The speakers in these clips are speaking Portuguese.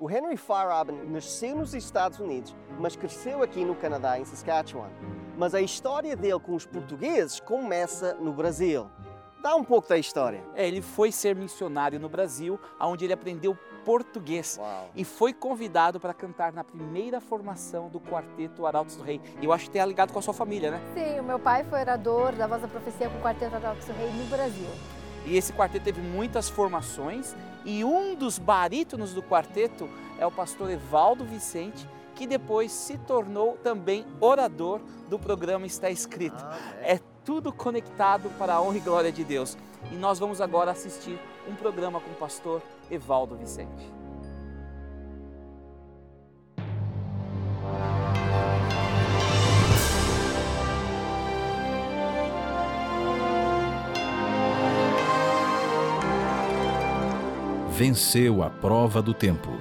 O Henry Faraben nasceu nos Estados Unidos, mas cresceu aqui no Canadá, em Saskatchewan. Mas a história dele com os portugueses começa no Brasil. Dá um pouco da história. É, ele foi ser missionário no Brasil, onde ele aprendeu português Uau. e foi convidado para cantar na primeira formação do quarteto Arautos do Rei. E eu acho que tem ligado com a sua família, né? Sim, o meu pai foi orador da Voz da Profecia com o Quarteto Arautos do Rei no Brasil. E esse quarteto teve muitas formações e um dos barítonos do quarteto é o pastor Evaldo Vicente, que depois se tornou também orador do programa Está Escrito. É tudo conectado para a honra e glória de Deus. E nós vamos agora assistir um programa com o pastor Evaldo Vicente. Venceu a prova do tempo.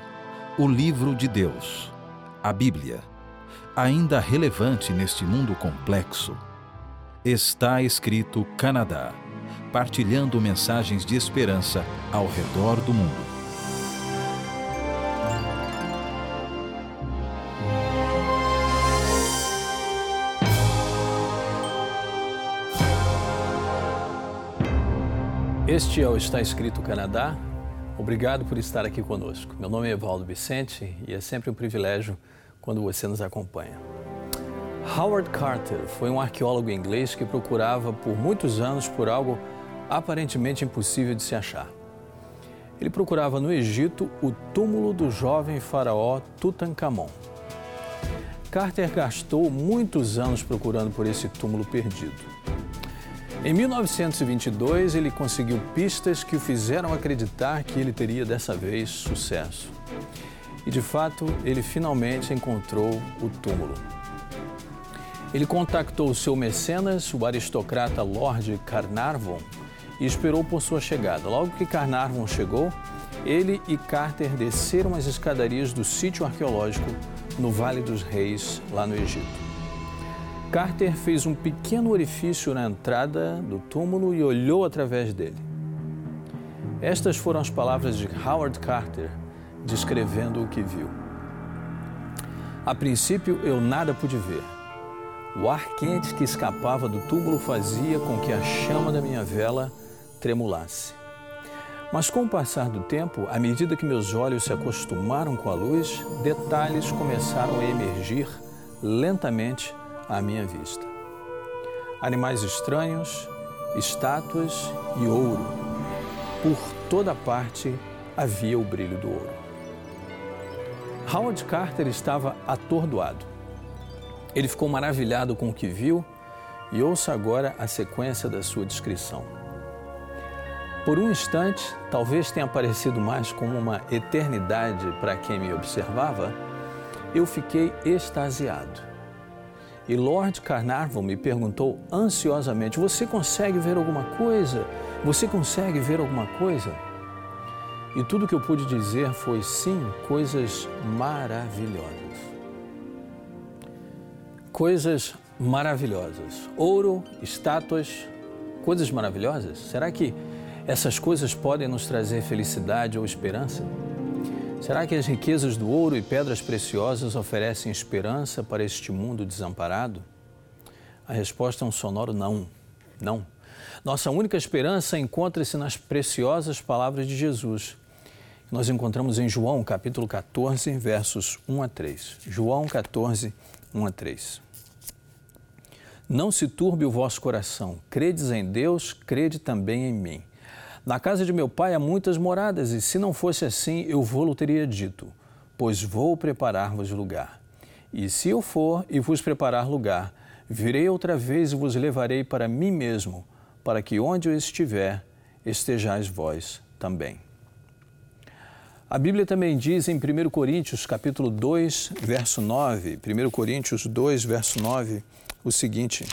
O livro de Deus, a Bíblia, ainda relevante neste mundo complexo. Está escrito Canadá, partilhando mensagens de esperança ao redor do mundo. Este é o Está Escrito Canadá. Obrigado por estar aqui conosco. Meu nome é Evaldo Vicente e é sempre um privilégio quando você nos acompanha. Howard Carter foi um arqueólogo inglês que procurava por muitos anos por algo aparentemente impossível de se achar. Ele procurava no Egito o túmulo do jovem faraó Tutankhamon. Carter gastou muitos anos procurando por esse túmulo perdido. Em 1922, ele conseguiu pistas que o fizeram acreditar que ele teria dessa vez sucesso. E de fato, ele finalmente encontrou o túmulo. Ele contactou seu mecenas, o aristocrata Lord Carnarvon, e esperou por sua chegada. Logo que Carnarvon chegou, ele e Carter desceram as escadarias do sítio arqueológico no Vale dos Reis, lá no Egito. Carter fez um pequeno orifício na entrada do túmulo e olhou através dele. Estas foram as palavras de Howard Carter descrevendo o que viu. A princípio eu nada pude ver. O ar quente que escapava do túmulo fazia com que a chama da minha vela tremulasse. Mas com o passar do tempo, à medida que meus olhos se acostumaram com a luz, detalhes começaram a emergir lentamente à minha vista. Animais estranhos, estátuas e ouro. Por toda parte havia o brilho do ouro. Howard Carter estava atordoado. Ele ficou maravilhado com o que viu e ouça agora a sequência da sua descrição. Por um instante, talvez tenha parecido mais como uma eternidade para quem me observava, eu fiquei extasiado. E Lord Carnarvon me perguntou ansiosamente: Você consegue ver alguma coisa? Você consegue ver alguma coisa? E tudo que eu pude dizer foi sim, coisas maravilhosas. Coisas maravilhosas. Ouro, estátuas, coisas maravilhosas. Será que essas coisas podem nos trazer felicidade ou esperança? Será que as riquezas do ouro e pedras preciosas oferecem esperança para este mundo desamparado? A resposta é um sonoro não. Não. Nossa única esperança encontra-se nas preciosas palavras de Jesus. Nós encontramos em João, capítulo 14, versos 1 a 3. João 14, 1 a 3. Não se turbe o vosso coração. Credes em Deus, crede também em mim. Na casa de meu pai há muitas moradas, e se não fosse assim, eu vou-lo teria dito, pois vou preparar-vos lugar. E se eu for e vos preparar lugar, virei outra vez e vos levarei para mim mesmo, para que onde eu estiver, estejais vós também. A Bíblia também diz em 1 Coríntios, capítulo 2, verso 9, 1 Coríntios 2, verso 9, o seguinte: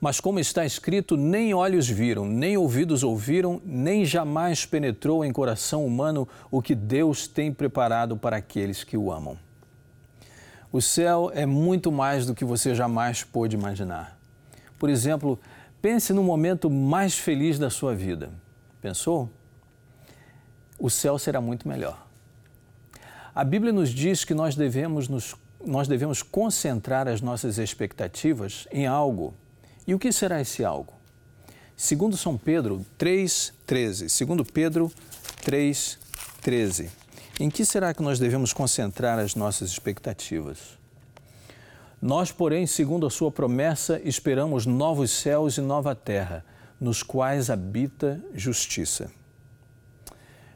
Mas como está escrito, nem olhos viram, nem ouvidos ouviram, nem jamais penetrou em coração humano o que Deus tem preparado para aqueles que o amam. O céu é muito mais do que você jamais pôde imaginar. Por exemplo, pense no momento mais feliz da sua vida. Pensou? O céu será muito melhor. A Bíblia nos diz que nós devemos, nos, nós devemos concentrar as nossas expectativas em algo. E o que será esse algo? Segundo São Pedro 3,13. Segundo Pedro 3,13. Em que será que nós devemos concentrar as nossas expectativas? Nós, porém, segundo a sua promessa, esperamos novos céus e nova terra, nos quais habita justiça.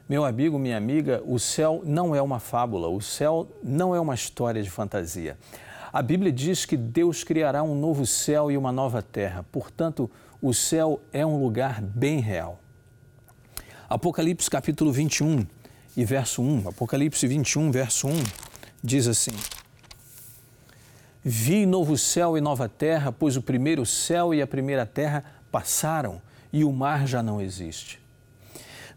Meu amigo, minha amiga, o céu não é uma fábula, o céu não é uma história de fantasia. A Bíblia diz que Deus criará um novo céu e uma nova terra, portanto, o céu é um lugar bem real. Apocalipse capítulo 21 e verso 1, Apocalipse 21, verso 1, diz assim: Vi novo céu e nova terra, pois o primeiro céu e a primeira terra passaram e o mar já não existe.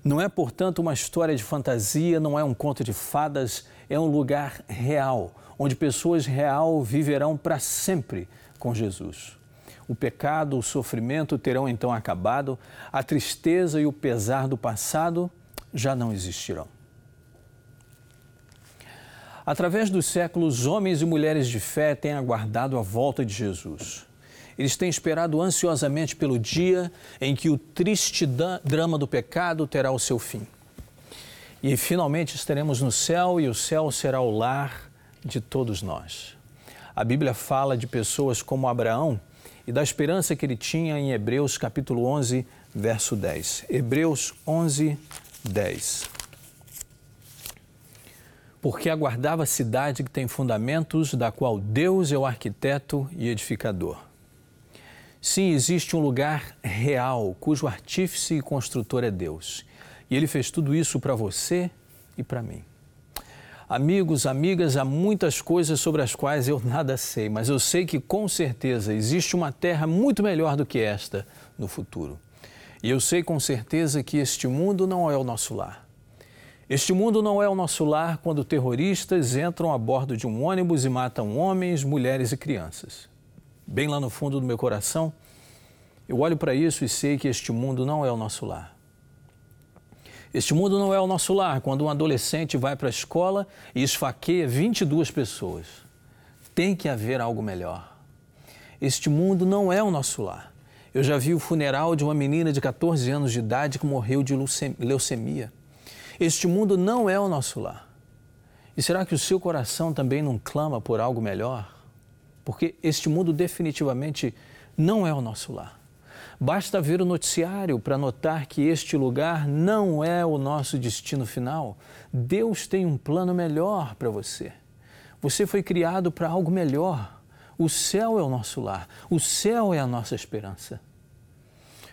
Não é, portanto, uma história de fantasia, não é um conto de fadas, é um lugar real, onde pessoas real viverão para sempre com Jesus. O pecado, o sofrimento terão então acabado, a tristeza e o pesar do passado já não existirão. Através dos séculos, homens e mulheres de fé têm aguardado a volta de Jesus. Eles têm esperado ansiosamente pelo dia em que o triste drama do pecado terá o seu fim. E finalmente estaremos no céu e o céu será o lar de todos nós. A Bíblia fala de pessoas como Abraão e da esperança que ele tinha em Hebreus capítulo 11, verso 10. Hebreus 11, 10. Porque aguardava a cidade que tem fundamentos, da qual Deus é o arquiteto e edificador. Sim, existe um lugar real cujo artífice e construtor é Deus. E ele fez tudo isso para você e para mim. Amigos, amigas, há muitas coisas sobre as quais eu nada sei, mas eu sei que com certeza existe uma terra muito melhor do que esta no futuro. E eu sei com certeza que este mundo não é o nosso lar. Este mundo não é o nosso lar quando terroristas entram a bordo de um ônibus e matam homens, mulheres e crianças bem lá no fundo do meu coração, eu olho para isso e sei que este mundo não é o nosso lar. Este mundo não é o nosso lar quando um adolescente vai para a escola e esfaqueia 22 pessoas. Tem que haver algo melhor. Este mundo não é o nosso lar. Eu já vi o funeral de uma menina de 14 anos de idade que morreu de leucemia. Este mundo não é o nosso lar. E será que o seu coração também não clama por algo melhor? porque este mundo definitivamente não é o nosso lar. Basta ver o noticiário para notar que este lugar não é o nosso destino final. Deus tem um plano melhor para você. Você foi criado para algo melhor. O céu é o nosso lar, o céu é a nossa esperança.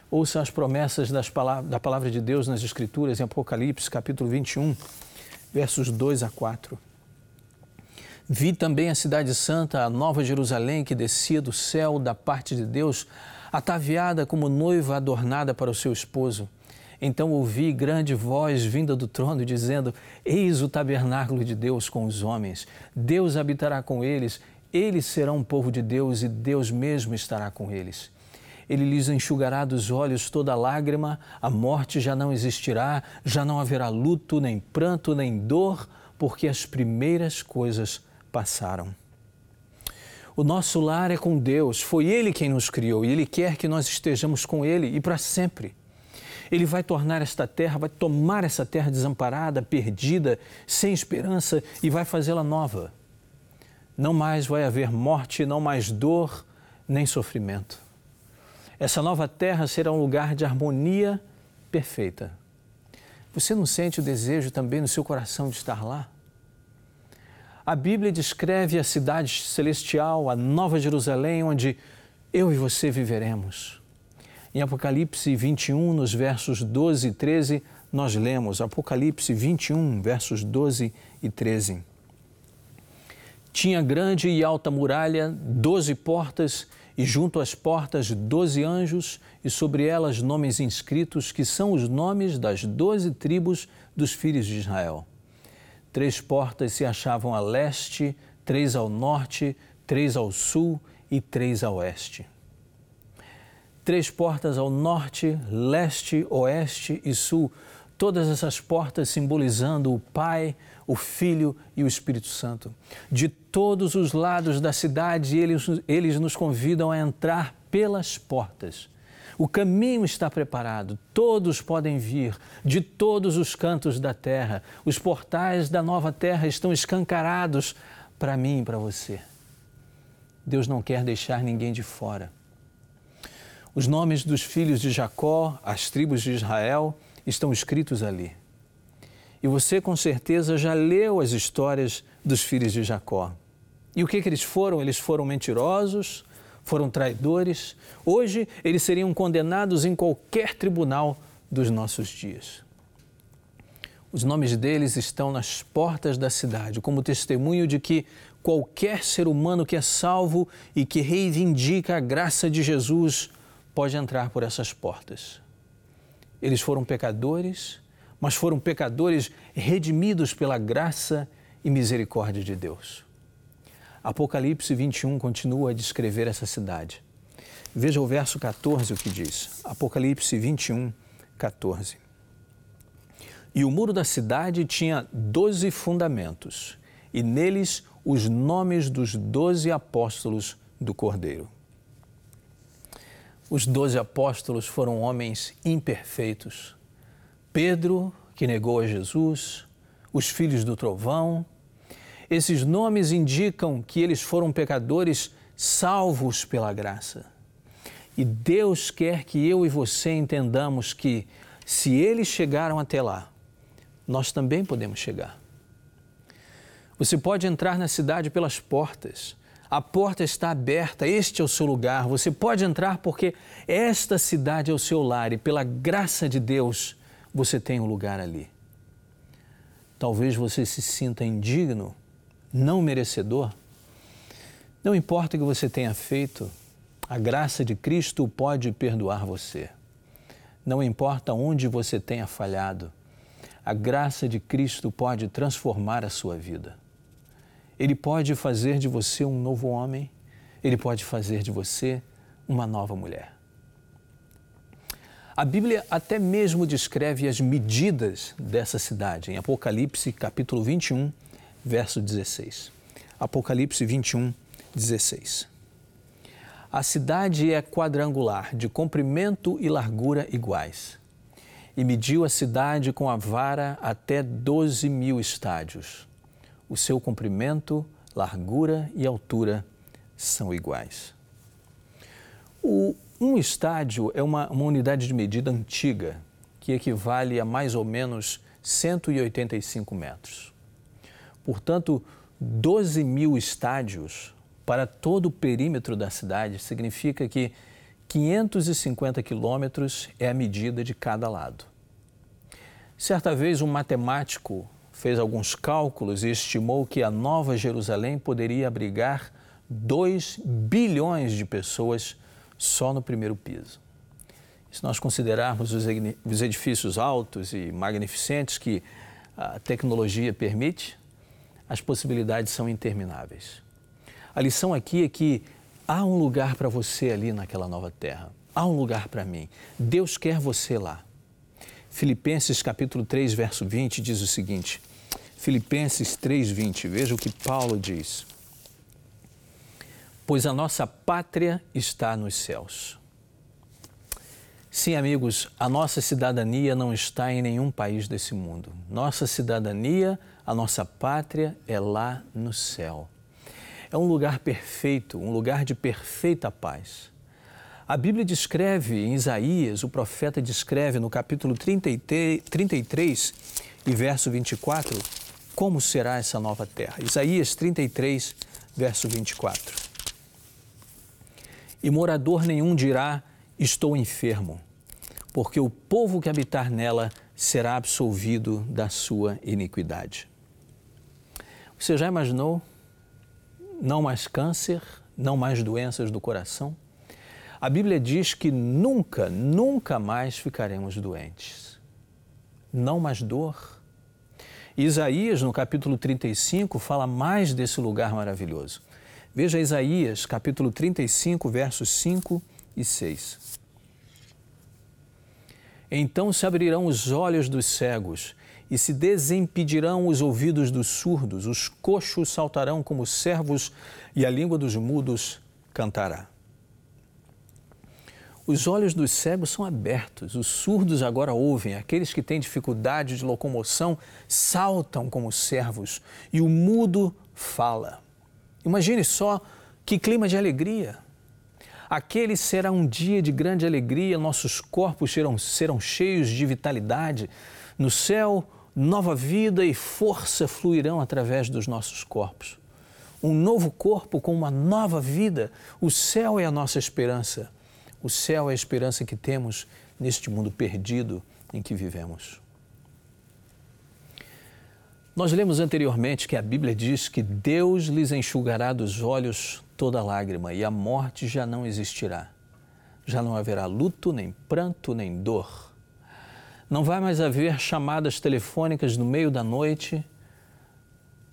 Ouça as promessas palavras, da palavra de Deus nas Escrituras, em Apocalipse, capítulo 21, versos 2 a 4. Vi também a Cidade Santa, a Nova Jerusalém, que descia do céu da parte de Deus, ataviada como noiva adornada para o seu esposo. Então ouvi grande voz vinda do trono dizendo: Eis o tabernáculo de Deus com os homens. Deus habitará com eles, eles serão um povo de Deus e Deus mesmo estará com eles. Ele lhes enxugará dos olhos toda lágrima, a morte já não existirá, já não haverá luto, nem pranto, nem dor, porque as primeiras coisas passaram. O nosso lar é com Deus, foi Ele quem nos criou e Ele quer que nós estejamos com Ele e para sempre. Ele vai tornar esta terra, vai tomar essa terra desamparada, perdida, sem esperança e vai fazê-la nova. Não mais vai haver morte, não mais dor, nem sofrimento. Essa nova terra será um lugar de harmonia perfeita. Você não sente o desejo também no seu coração de estar lá? A Bíblia descreve a cidade celestial, a Nova Jerusalém, onde eu e você viveremos. Em Apocalipse 21, nos versos 12 e 13, nós lemos Apocalipse 21, versos 12 e 13. Tinha grande e alta muralha, doze portas, e junto às portas doze anjos, e sobre elas nomes inscritos, que são os nomes das doze tribos dos filhos de Israel. Três portas se achavam a leste, três ao norte, três ao sul e três a oeste. Três portas ao norte, leste, oeste e sul. todas essas portas simbolizando o Pai, o Filho e o Espírito Santo. De todos os lados da cidade, eles, eles nos convidam a entrar pelas portas. O caminho está preparado, todos podem vir, de todos os cantos da terra. Os portais da nova terra estão escancarados para mim e para você. Deus não quer deixar ninguém de fora. Os nomes dos filhos de Jacó, as tribos de Israel, estão escritos ali. E você com certeza já leu as histórias dos filhos de Jacó. E o que, que eles foram? Eles foram mentirosos, foram traidores. Hoje eles seriam condenados em qualquer tribunal dos nossos dias. Os nomes deles estão nas portas da cidade, como testemunho de que qualquer ser humano que é salvo e que reivindica a graça de Jesus pode entrar por essas portas. Eles foram pecadores, mas foram pecadores redimidos pela graça e misericórdia de Deus. Apocalipse 21 continua a descrever essa cidade. Veja o verso 14 o que diz. Apocalipse 21, 14. E o muro da cidade tinha doze fundamentos, e neles os nomes dos doze apóstolos do Cordeiro. Os doze apóstolos foram homens imperfeitos. Pedro, que negou a Jesus, os filhos do trovão. Esses nomes indicam que eles foram pecadores salvos pela graça. E Deus quer que eu e você entendamos que, se eles chegaram até lá, nós também podemos chegar. Você pode entrar na cidade pelas portas a porta está aberta, este é o seu lugar. Você pode entrar porque esta cidade é o seu lar e, pela graça de Deus, você tem um lugar ali. Talvez você se sinta indigno, não merecedor. Não importa o que você tenha feito, a graça de Cristo pode perdoar você. Não importa onde você tenha falhado, a graça de Cristo pode transformar a sua vida. Ele pode fazer de você um novo homem, ele pode fazer de você uma nova mulher. A Bíblia até mesmo descreve as medidas dessa cidade em Apocalipse capítulo 21, verso 16. Apocalipse 21, 16. A cidade é quadrangular, de comprimento e largura iguais. E mediu a cidade com a vara até 12 mil estádios o seu comprimento, largura e altura são iguais. O, um estádio é uma, uma unidade de medida antiga, que equivale a mais ou menos 185 metros. Portanto, 12 mil estádios para todo o perímetro da cidade significa que 550 quilômetros é a medida de cada lado. Certa vez, um matemático fez alguns cálculos e estimou que a Nova Jerusalém poderia abrigar 2 bilhões de pessoas só no primeiro piso. Se nós considerarmos os edifícios altos e magnificentes que a tecnologia permite, as possibilidades são intermináveis. A lição aqui é que há um lugar para você ali naquela nova terra. Há um lugar para mim. Deus quer você lá. Filipenses capítulo 3, verso 20 diz o seguinte: Filipenses 3:20, veja o que Paulo diz. Pois a nossa pátria está nos céus. Sim, amigos, a nossa cidadania não está em nenhum país desse mundo. Nossa cidadania, a nossa pátria é lá no céu. É um lugar perfeito, um lugar de perfeita paz. A Bíblia descreve, em Isaías, o profeta descreve no capítulo 33 e verso 24, como será essa nova terra. Isaías 33, verso 24. E morador nenhum dirá: Estou enfermo, porque o povo que habitar nela será absolvido da sua iniquidade. Você já imaginou? Não mais câncer, não mais doenças do coração? A Bíblia diz que nunca, nunca mais ficaremos doentes. Não mais dor. Isaías, no capítulo 35, fala mais desse lugar maravilhoso. Veja Isaías, capítulo 35, versos 5 e 6. Então se abrirão os olhos dos cegos e se desimpedirão os ouvidos dos surdos, os coxos saltarão como servos e a língua dos mudos cantará. Os olhos dos cegos são abertos, os surdos agora ouvem, aqueles que têm dificuldade de locomoção saltam como servos e o mudo fala. Imagine só que clima de alegria. Aquele será um dia de grande alegria, nossos corpos serão, serão cheios de vitalidade. No céu, nova vida e força fluirão através dos nossos corpos. Um novo corpo com uma nova vida. O céu é a nossa esperança. O céu é a esperança que temos neste mundo perdido em que vivemos. Nós lemos anteriormente que a Bíblia diz que Deus lhes enxugará dos olhos toda lágrima e a morte já não existirá. Já não haverá luto, nem pranto, nem dor. Não vai mais haver chamadas telefônicas no meio da noite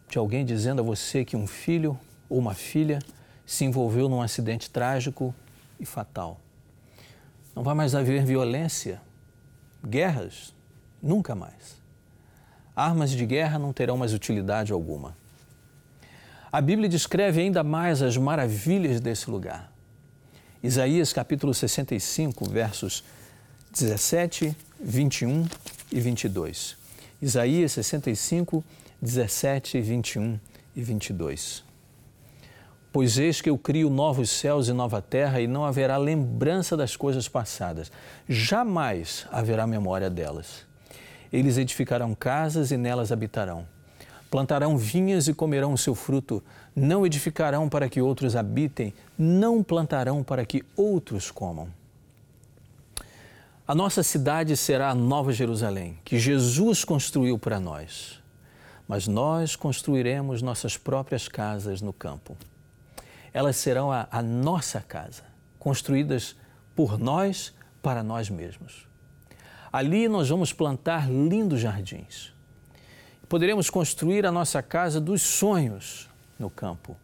de alguém dizendo a você que um filho ou uma filha se envolveu num acidente trágico e fatal. Não vai mais haver violência, guerras, nunca mais. Armas de guerra não terão mais utilidade alguma. A Bíblia descreve ainda mais as maravilhas desse lugar. Isaías capítulo 65, versos 17, 21 e 22. Isaías 65, 17, 21 e 22. Pois eis que eu crio novos céus e nova terra, e não haverá lembrança das coisas passadas, jamais haverá memória delas. Eles edificarão casas e nelas habitarão. Plantarão vinhas e comerão o seu fruto. Não edificarão para que outros habitem, não plantarão para que outros comam. A nossa cidade será a Nova Jerusalém, que Jesus construiu para nós. Mas nós construiremos nossas próprias casas no campo elas serão a, a nossa casa, construídas por nós para nós mesmos. Ali nós vamos plantar lindos jardins. Poderemos construir a nossa casa dos sonhos no campo.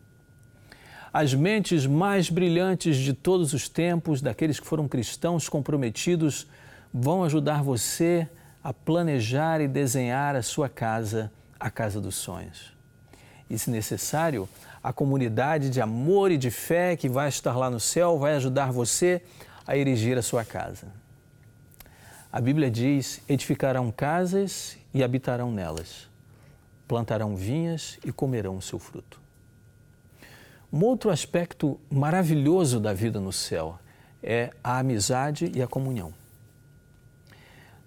As mentes mais brilhantes de todos os tempos, daqueles que foram cristãos comprometidos, vão ajudar você a planejar e desenhar a sua casa, a casa dos sonhos. E, se necessário, a comunidade de amor e de fé que vai estar lá no céu vai ajudar você a erigir a sua casa. A Bíblia diz: edificarão casas e habitarão nelas, plantarão vinhas e comerão o seu fruto. Um outro aspecto maravilhoso da vida no céu é a amizade e a comunhão.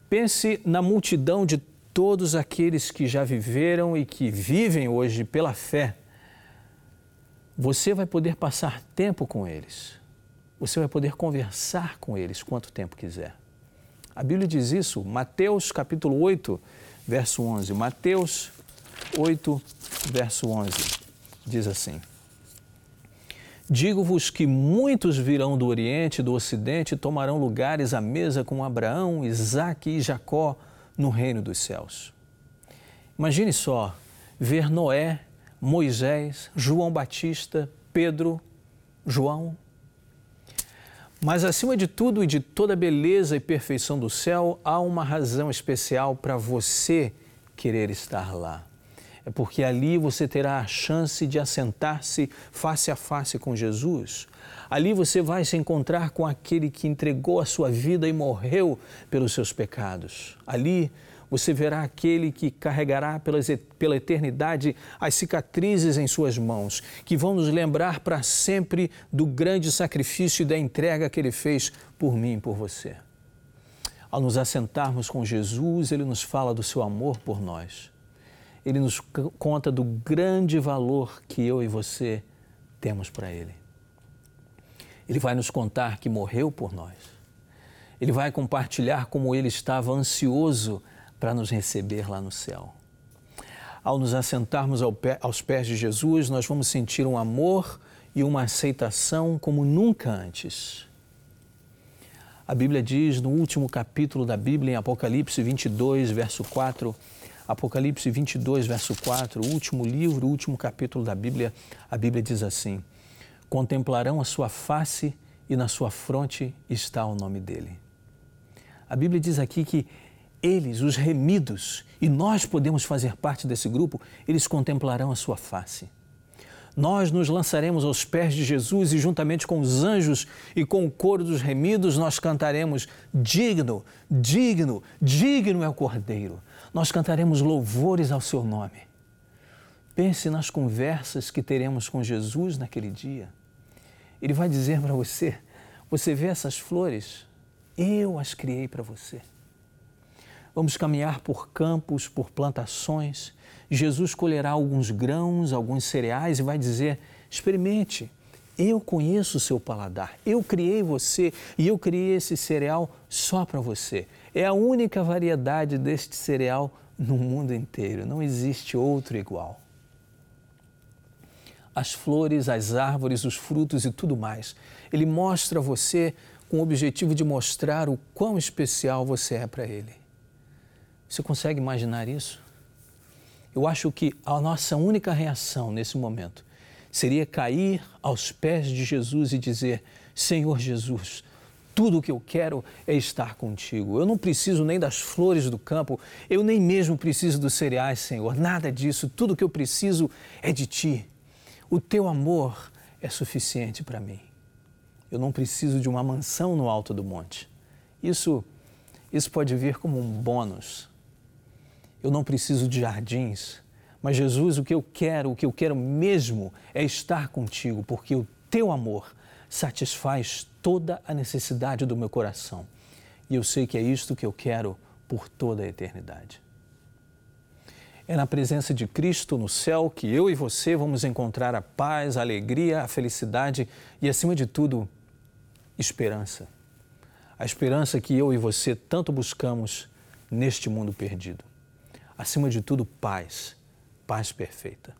Pense na multidão de todos aqueles que já viveram e que vivem hoje pela fé você vai poder passar tempo com eles. Você vai poder conversar com eles quanto tempo quiser. A Bíblia diz isso, Mateus capítulo 8, verso 11. Mateus 8, verso 11. Diz assim: Digo-vos que muitos virão do Oriente e do Ocidente e tomarão lugares à mesa com Abraão, Isaque e Jacó no reino dos céus. Imagine só ver Noé Moisés, João Batista, Pedro, João. Mas acima de tudo e de toda a beleza e perfeição do céu, há uma razão especial para você querer estar lá. É porque ali você terá a chance de assentar-se face a face com Jesus. Ali você vai se encontrar com aquele que entregou a sua vida e morreu pelos seus pecados. Ali você verá aquele que carregará pela eternidade as cicatrizes em suas mãos, que vão nos lembrar para sempre do grande sacrifício e da entrega que ele fez por mim e por você. Ao nos assentarmos com Jesus, ele nos fala do seu amor por nós. Ele nos conta do grande valor que eu e você temos para ele. Ele vai nos contar que morreu por nós. Ele vai compartilhar como ele estava ansioso para nos receber lá no céu. Ao nos assentarmos ao pé, aos pés de Jesus, nós vamos sentir um amor e uma aceitação como nunca antes. A Bíblia diz no último capítulo da Bíblia, em Apocalipse 22, verso 4, Apocalipse 22, verso 4, o último livro, o último capítulo da Bíblia, a Bíblia diz assim: Contemplarão a sua face e na sua fronte está o nome dele. A Bíblia diz aqui que eles, os remidos, e nós podemos fazer parte desse grupo, eles contemplarão a sua face. Nós nos lançaremos aos pés de Jesus e, juntamente com os anjos e com o coro dos remidos, nós cantaremos: Digno, digno, digno é o Cordeiro. Nós cantaremos louvores ao seu nome. Pense nas conversas que teremos com Jesus naquele dia. Ele vai dizer para você: Você vê essas flores? Eu as criei para você. Vamos caminhar por campos, por plantações. Jesus colherá alguns grãos, alguns cereais e vai dizer: experimente. Eu conheço o seu paladar. Eu criei você e eu criei esse cereal só para você. É a única variedade deste cereal no mundo inteiro. Não existe outro igual. As flores, as árvores, os frutos e tudo mais. Ele mostra a você com o objetivo de mostrar o quão especial você é para ele. Você consegue imaginar isso? Eu acho que a nossa única reação nesse momento seria cair aos pés de Jesus e dizer: Senhor Jesus, tudo o que eu quero é estar contigo. Eu não preciso nem das flores do campo, eu nem mesmo preciso dos cereais, Senhor, nada disso. Tudo o que eu preciso é de ti. O teu amor é suficiente para mim. Eu não preciso de uma mansão no alto do monte. Isso, isso pode vir como um bônus eu não preciso de jardins, mas Jesus, o que eu quero, o que eu quero mesmo é estar contigo, porque o teu amor satisfaz toda a necessidade do meu coração. E eu sei que é isto que eu quero por toda a eternidade. É na presença de Cristo no céu que eu e você vamos encontrar a paz, a alegria, a felicidade e, acima de tudo, esperança. A esperança que eu e você tanto buscamos neste mundo perdido acima de tudo, paz, paz perfeita.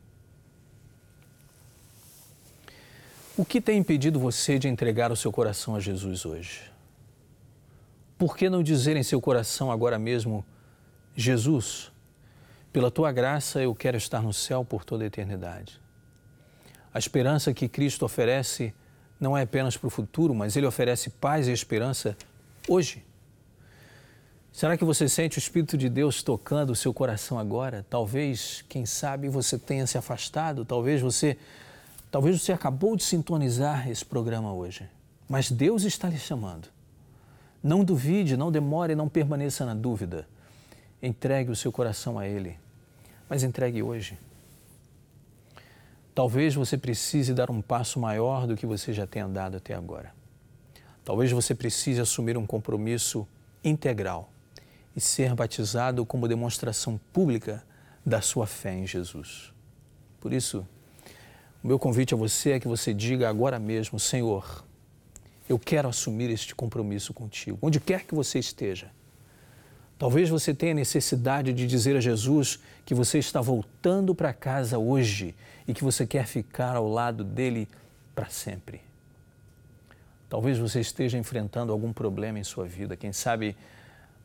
O que tem impedido você de entregar o seu coração a Jesus hoje? Por que não dizer em seu coração agora mesmo, Jesus, pela tua graça eu quero estar no céu por toda a eternidade? A esperança que Cristo oferece não é apenas para o futuro, mas Ele oferece paz e esperança hoje. Será que você sente o Espírito de Deus tocando o seu coração agora? Talvez, quem sabe, você tenha se afastado, talvez você, talvez você acabou de sintonizar esse programa hoje. Mas Deus está lhe chamando. Não duvide, não demore, não permaneça na dúvida. Entregue o seu coração a Ele, mas entregue hoje. Talvez você precise dar um passo maior do que você já tem andado até agora. Talvez você precise assumir um compromisso integral e ser batizado como demonstração pública da sua fé em Jesus. Por isso, o meu convite a você é que você diga agora mesmo: Senhor, eu quero assumir este compromisso contigo, onde quer que você esteja. Talvez você tenha necessidade de dizer a Jesus que você está voltando para casa hoje e que você quer ficar ao lado dele para sempre. Talvez você esteja enfrentando algum problema em sua vida, quem sabe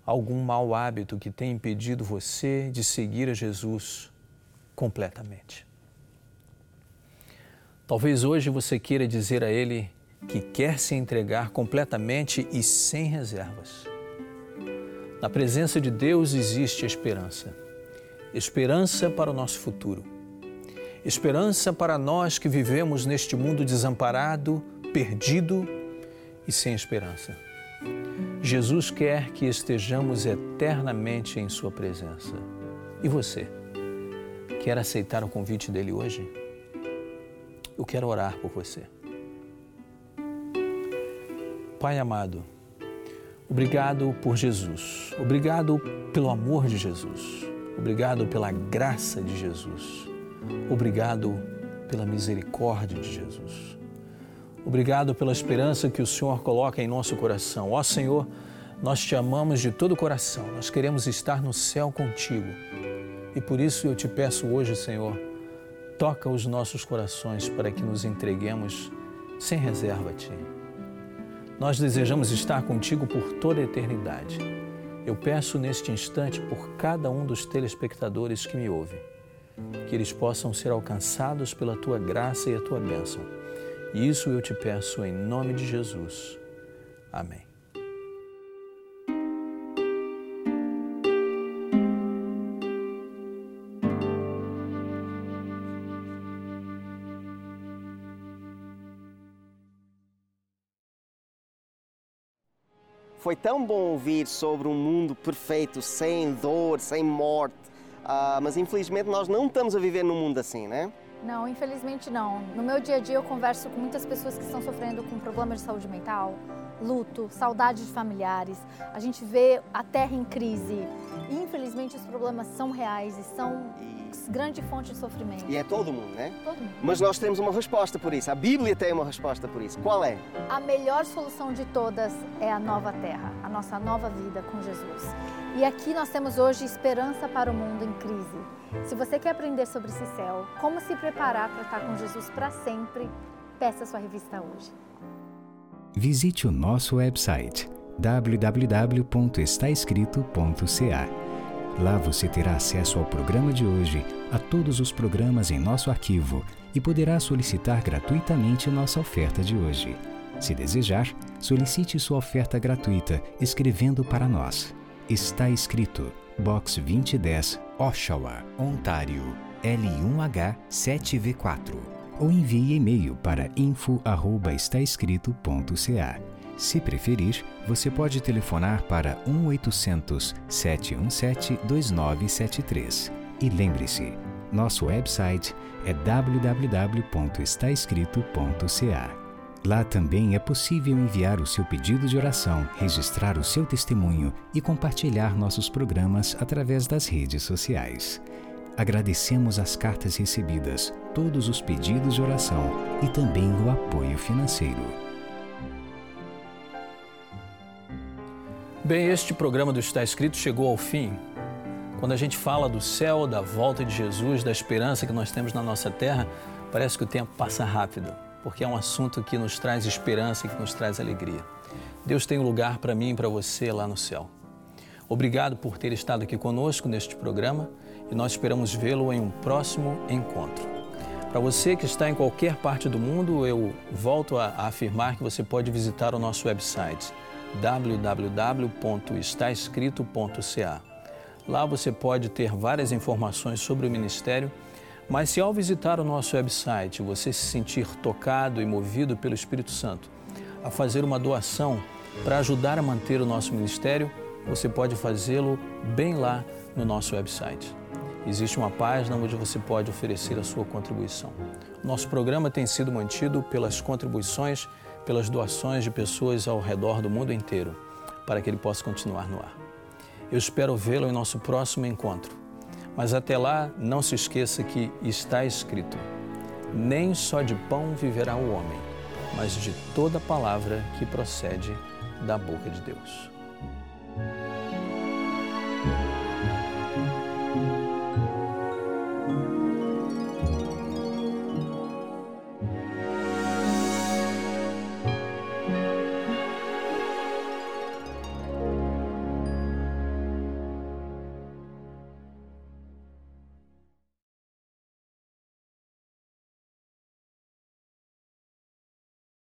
algum mau hábito que tem impedido você de seguir a Jesus completamente. Talvez hoje você queira dizer a Ele que quer se entregar completamente e sem reservas. Na presença de Deus existe esperança. Esperança para o nosso futuro. Esperança para nós que vivemos neste mundo desamparado, perdido e sem esperança. Jesus quer que estejamos eternamente em Sua presença. E você? Quer aceitar o convite dele hoje? Eu quero orar por você. Pai amado, obrigado por Jesus, obrigado pelo amor de Jesus, obrigado pela graça de Jesus, obrigado pela misericórdia de Jesus. Obrigado pela esperança que o Senhor coloca em nosso coração. Ó Senhor, nós te amamos de todo o coração, nós queremos estar no céu contigo. E por isso eu te peço hoje, Senhor, toca os nossos corações para que nos entreguemos sem reserva a Ti. Nós desejamos estar contigo por toda a eternidade. Eu peço neste instante por cada um dos telespectadores que me ouvem, que eles possam ser alcançados pela Tua graça e a Tua bênção isso eu te peço em nome de Jesus. Amém. Foi tão bom ouvir sobre um mundo perfeito, sem dor, sem morte. Uh, mas infelizmente nós não estamos a viver num mundo assim, né? Não, infelizmente não. No meu dia a dia eu converso com muitas pessoas que estão sofrendo com problemas de saúde mental, luto, saudade de familiares. A gente vê a terra em crise. Infelizmente os problemas são reais e são grande fonte de sofrimento. E é todo mundo, né? Todo mundo. Mas nós temos uma resposta por isso. A Bíblia tem uma resposta por isso. Qual é? A melhor solução de todas é a nova terra, a nossa nova vida com Jesus. E aqui nós temos hoje esperança para o mundo em crise. Se você quer aprender sobre esse céu, como se preparar para estar com Jesus para sempre, peça sua revista hoje. Visite o nosso website www.estaescrito.ca. Lá você terá acesso ao programa de hoje, a todos os programas em nosso arquivo e poderá solicitar gratuitamente nossa oferta de hoje. Se desejar, solicite sua oferta gratuita escrevendo para nós. Está escrito Box 2010, Oshawa, Ontário, L1H 7V4 ou envie e-mail para info@estaescrito.ca. Se preferir, você pode telefonar para 1-800-717-2973. E lembre-se, nosso website é www.estaescrito.ca. Lá também é possível enviar o seu pedido de oração, registrar o seu testemunho e compartilhar nossos programas através das redes sociais. Agradecemos as cartas recebidas, todos os pedidos de oração e também o apoio financeiro. Bem, este programa do Está Escrito chegou ao fim. Quando a gente fala do céu, da volta de Jesus, da esperança que nós temos na nossa terra, parece que o tempo passa rápido, porque é um assunto que nos traz esperança e que nos traz alegria. Deus tem um lugar para mim e para você lá no céu. Obrigado por ter estado aqui conosco neste programa e nós esperamos vê-lo em um próximo encontro. Para você que está em qualquer parte do mundo, eu volto a afirmar que você pode visitar o nosso website www.estaescrito.ca. Lá você pode ter várias informações sobre o ministério, mas se ao visitar o nosso website você se sentir tocado e movido pelo Espírito Santo a fazer uma doação para ajudar a manter o nosso ministério, você pode fazê-lo bem lá no nosso website. Existe uma página onde você pode oferecer a sua contribuição. Nosso programa tem sido mantido pelas contribuições pelas doações de pessoas ao redor do mundo inteiro, para que ele possa continuar no ar. Eu espero vê-lo em nosso próximo encontro. Mas até lá, não se esqueça que está escrito: nem só de pão viverá o homem, mas de toda palavra que procede da boca de Deus.